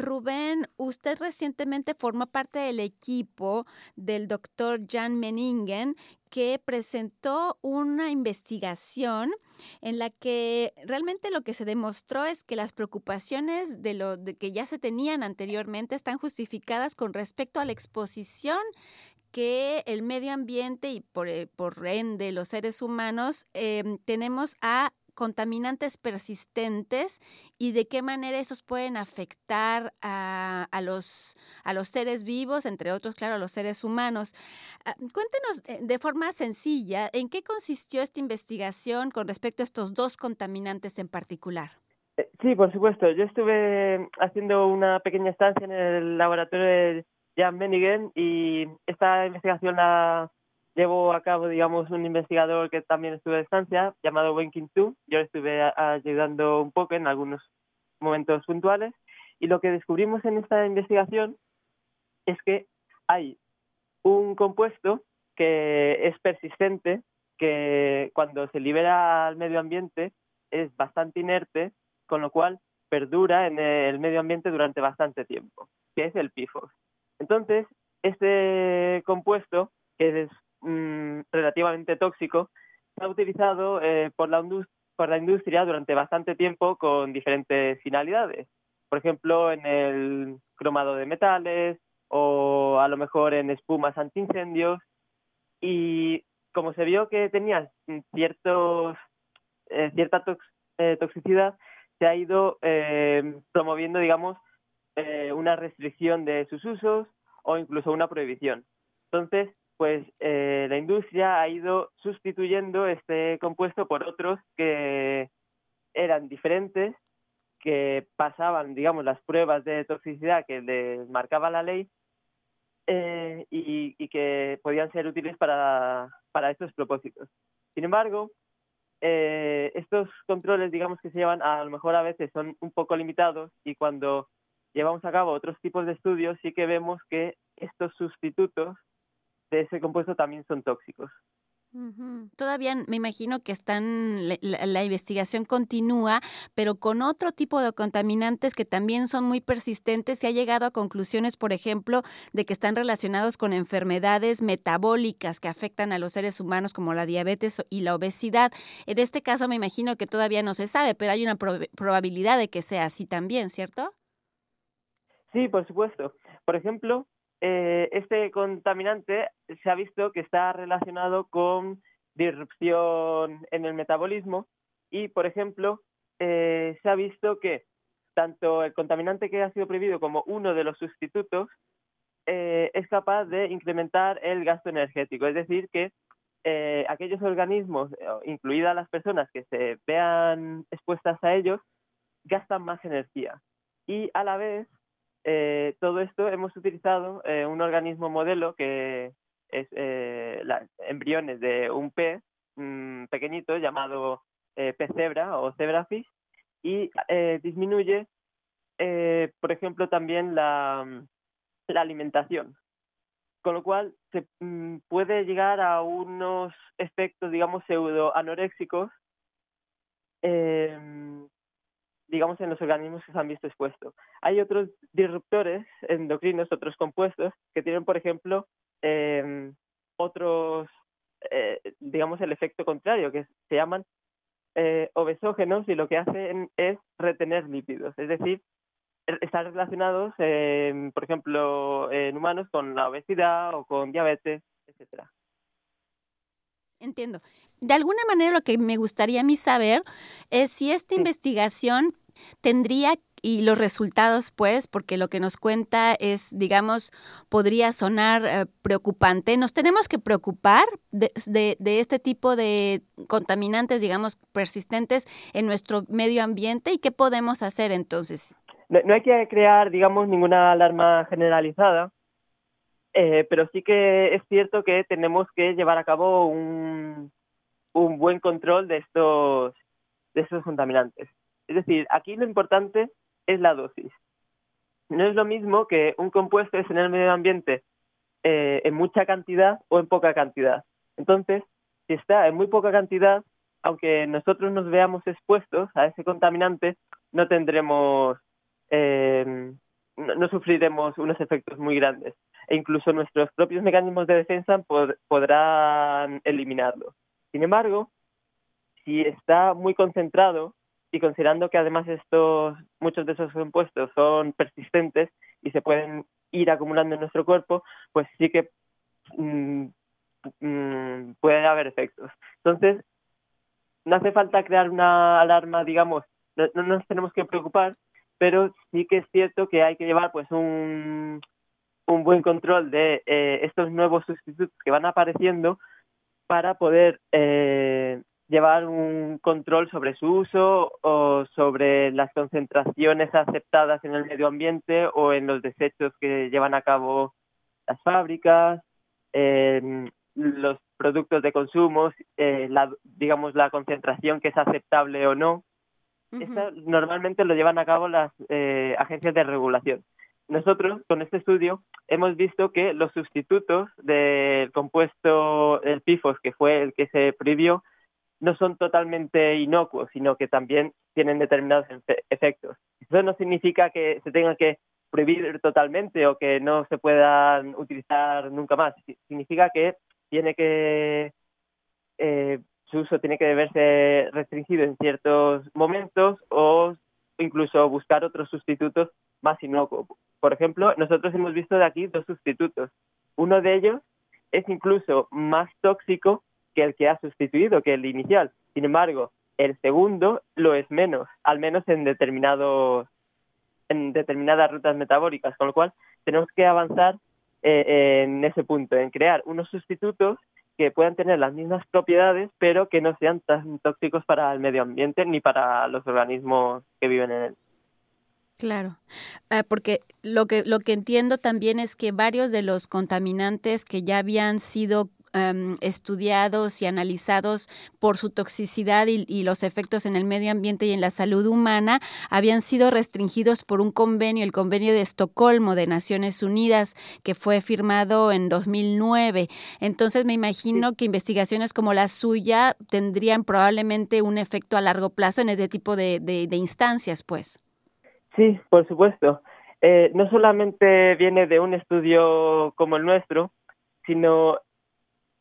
Rubén, usted recientemente formó parte del equipo del doctor Jan Meningen que presentó una investigación en la que realmente lo que se demostró es que las preocupaciones de lo de que ya se tenían anteriormente están justificadas con respecto a la exposición que el medio ambiente y por, eh, ende los seres humanos em, tenemos a contaminantes persistentes y de qué manera esos pueden afectar a, a, los, a los seres vivos, entre otros, claro, a los seres humanos. Ah, cuéntenos eh, de forma sencilla, ¿en qué consistió esta investigación con respecto a estos dos contaminantes en particular? Eh, sí, por supuesto. Yo estuve haciendo una pequeña estancia en el laboratorio de Jan Menigen y esta investigación la llevo a cabo, digamos, un investigador que también estuve de estancia, llamado Wen Tu. Yo le estuve ayudando un poco en algunos momentos puntuales. Y lo que descubrimos en esta investigación es que hay un compuesto que es persistente, que cuando se libera al medio ambiente es bastante inerte, con lo cual perdura en el medio ambiente durante bastante tiempo, que es el PFOS. Entonces, este compuesto, que es relativamente tóxico, se ha utilizado eh, por, la por la industria durante bastante tiempo con diferentes finalidades. Por ejemplo, en el cromado de metales o a lo mejor en espumas antiincendios. Y como se vio que tenía ciertos, eh, cierta eh, toxicidad, se ha ido promoviendo, digamos, una restricción de sus usos o incluso una prohibición. Entonces, pues eh, la industria ha ido sustituyendo este compuesto por otros que eran diferentes, que pasaban, digamos, las pruebas de toxicidad que les marcaba la ley eh, y, que podían ser útiles para, estos propósitos. Sin embargo, eh, estos controles, digamos, que se llevan, a lo mejor a veces son un poco limitados y cuando llevamos a cabo otros tipos de estudios sí que vemos que estos sustitutos de ese compuesto también son tóxicos. Todavía me imagino que están, la, investigación continúa, pero con otro tipo de contaminantes que también son muy persistentes, se ha llegado a conclusiones, por ejemplo, de que están relacionados con enfermedades metabólicas que afectan a los seres humanos como la diabetes y la obesidad. En este caso me imagino que todavía no se sabe, pero hay una probabilidad de que sea así también, ¿cierto? Sí, por supuesto. Por ejemplo, eh, este contaminante se ha visto que está relacionado con disrupción en el metabolismo y, por ejemplo, eh, se ha visto que tanto el contaminante que ha sido prohibido como uno de los sustitutos eh, es capaz de incrementar el gasto energético. Es decir, que aquellos organismos, incluidas las personas que se vean expuestas a ellos, gastan más energía. Y a la vez eh, todo esto hemos utilizado eh, un organismo modelo que es eh, embriones de un pez mm, pequeñito llamado pez cebra o zebrafish y disminuye, por ejemplo, también la, la, alimentación. Con lo cual se mm, puede llegar a unos efectos, digamos, pseudo anoréxicos digamos, en los organismos que se han visto expuestos. Hay otros disruptores endocrinos, otros compuestos, que tienen, por ejemplo, em, otros, eh, digamos, el efecto contrario, que se llaman eh, obesógenos y lo que hacen es retener lípidos, es decir, er, están relacionados, por ejemplo, en humanos con la obesidad o con diabetes, etcétera. Entiendo. De alguna manera lo que me gustaría a mí saber es si esta investigación tendría y los resultados, pues, porque lo que nos cuenta es, digamos, podría sonar eh, preocupante. ¿Nos tenemos que preocupar de, de, este tipo de contaminantes, digamos, persistentes en nuestro medio ambiente y qué podemos hacer entonces? No, hay que crear, digamos, ninguna alarma generalizada, eh, pero sí que es cierto que tenemos que llevar a cabo un, un buen control de estos, de estos contaminantes. Es decir, aquí lo importante es la dosis. No es lo mismo que un compuesto es en el medio ambiente eh, en mucha cantidad o en poca cantidad. Entonces, si está en muy poca cantidad, aunque nosotros nos veamos expuestos a ese contaminante, no tendremos, eh, no sufriremos unos efectos muy grandes e incluso nuestros propios mecanismos de defensa podrán eliminarlo. Sin embargo, si está muy concentrado y considerando que además estos muchos de esos compuestos son persistentes y se pueden ir acumulando en nuestro cuerpo, pues sí que mm, mm, puede haber efectos. Entonces, no hace falta crear una alarma, digamos, no, nos tenemos que preocupar, pero sí que es cierto que hay que llevar pues un, un buen control de eh, estos nuevos sustitutos que van apareciendo para poder eh, llevar un control sobre su uso o sobre las concentraciones aceptadas en el medio ambiente o en los desechos que llevan a cabo las fábricas, los productos de consumo, eh, la, digamos la concentración que es aceptable o no. Esto normalmente lo llevan a cabo las eh, agencias de regulación. Nosotros, con este estudio, hemos visto que los sustitutos del compuesto, el PIFOS, que fue el que se prohibió, no son totalmente inocuos, sino que también tienen determinados efectos. Eso no significa que se tenga que prohibir totalmente o que no se puedan utilizar nunca más. Significa que tiene que eh, su uso tiene que verse restringido en ciertos momentos o incluso buscar otros sustitutos más inocuos. Por ejemplo, nosotros hemos visto de aquí dos sustitutos. Uno de ellos es incluso más tóxico que el que ha sustituido, que el inicial. Sin embargo, el segundo lo es menos, al menos en determinados en determinadas rutas metabólicas, con lo cual tenemos que avanzar eh, en ese punto, en crear unos sustitutos que puedan tener las mismas propiedades, pero que no sean tan tóxicos para el medio ambiente ni para los organismos que viven en él. Claro, ah, porque lo que lo que entiendo también es que varios de los contaminantes que ya habían sido Em, estudiados y analizados por su toxicidad y, los efectos en el medio ambiente y en la salud humana habían sido restringidos por un convenio, el convenio de Estocolmo de Naciones Unidas, que fue firmado en 2009. Entonces me imagino que investigaciones como la suya tendrían probablemente un efecto a largo plazo en este tipo de, de, instancias, pues. Sí, por supuesto. Eh, no solamente viene de un estudio como el nuestro, sino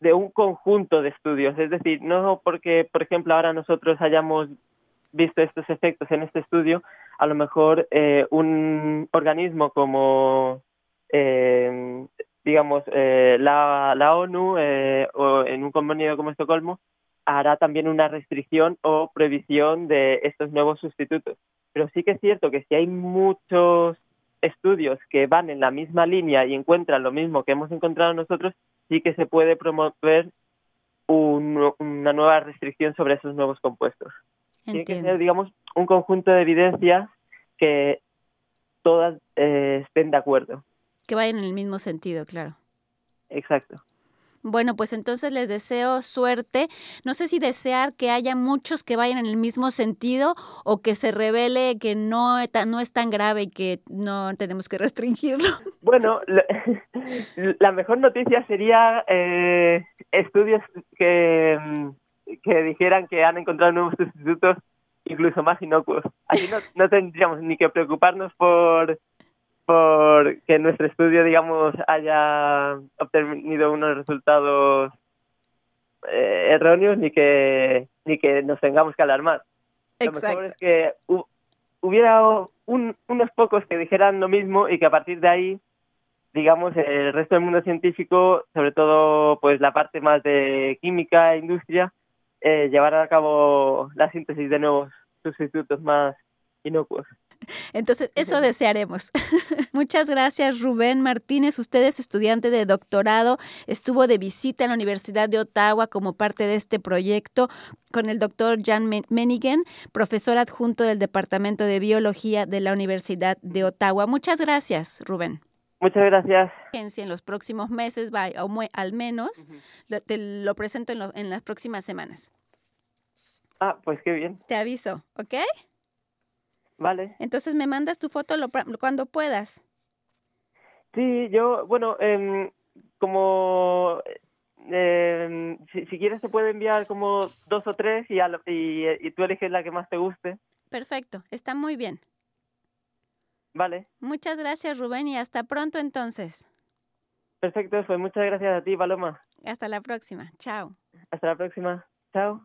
de un conjunto de estudios, es decir, no porque, por ejemplo, ahora nosotros hayamos visto estos efectos en este estudio, a lo mejor eh, un organismo como, eh, digamos, eh, la, la, ONU o en un convenio como Estocolmo, hará también una restricción o previsión de estos nuevos sustitutos. Pero sí que es cierto que si hay muchos estudios que van en la misma línea y encuentran lo mismo que hemos encontrado nosotros, sí que se puede promover una nueva restricción sobre esos nuevos compuestos. Tiene que ser, digamos, un conjunto de evidencias que todas eh, estén de acuerdo. Que vayan en el mismo sentido, claro. Exacto. Bueno, pues entonces les deseo suerte. No sé si desear que haya muchos que vayan en el mismo sentido o que se revele que no, no es tan grave y que no tenemos que restringirlo. Bueno, la, mejor noticia sería eh, estudios que, que dijeran que han encontrado nuevos sustitutos incluso más inocuos. Así no, no tendríamos ni que preocuparnos por que nuestro estudio, digamos, haya obtenido unos resultados eh, erróneos ni que ni que nos tengamos que alarmar. Lo mejor es que hubiera unos pocos que dijeran lo mismo y que a partir de ahí, digamos, el resto del mundo científico, sobre todo pues la parte más de química e industria, eh, llevara a cabo la síntesis de nuevos sustitutos más inocuos. Entonces, eso desearemos. Muchas gracias, Rubén Martínez. Usted es estudiante de doctorado, estuvo de visita en la Universidad de Ottawa como parte de este proyecto con el doctor Jan Menigen, profesor adjunto del Departamento de Biología de la Universidad de Ottawa. Muchas gracias, Rubén. Muchas gracias. En los próximos meses, al menos, te lo presento en, en las próximas semanas. Ah, pues qué bien. Te aviso, ¿ok? Vale. Entonces me mandas tu foto lo, cuando puedas. Sí, yo, bueno, eh, como eh, si, si, quieres te puedo enviar como dos o tres y, y, y tú eliges la que más te guste. Perfecto, está muy bien. Vale. Muchas gracias, Rubén, y hasta pronto entonces. Perfecto, pues muchas gracias a ti, Paloma. Hasta la próxima. Chao. Hasta la próxima. Chao.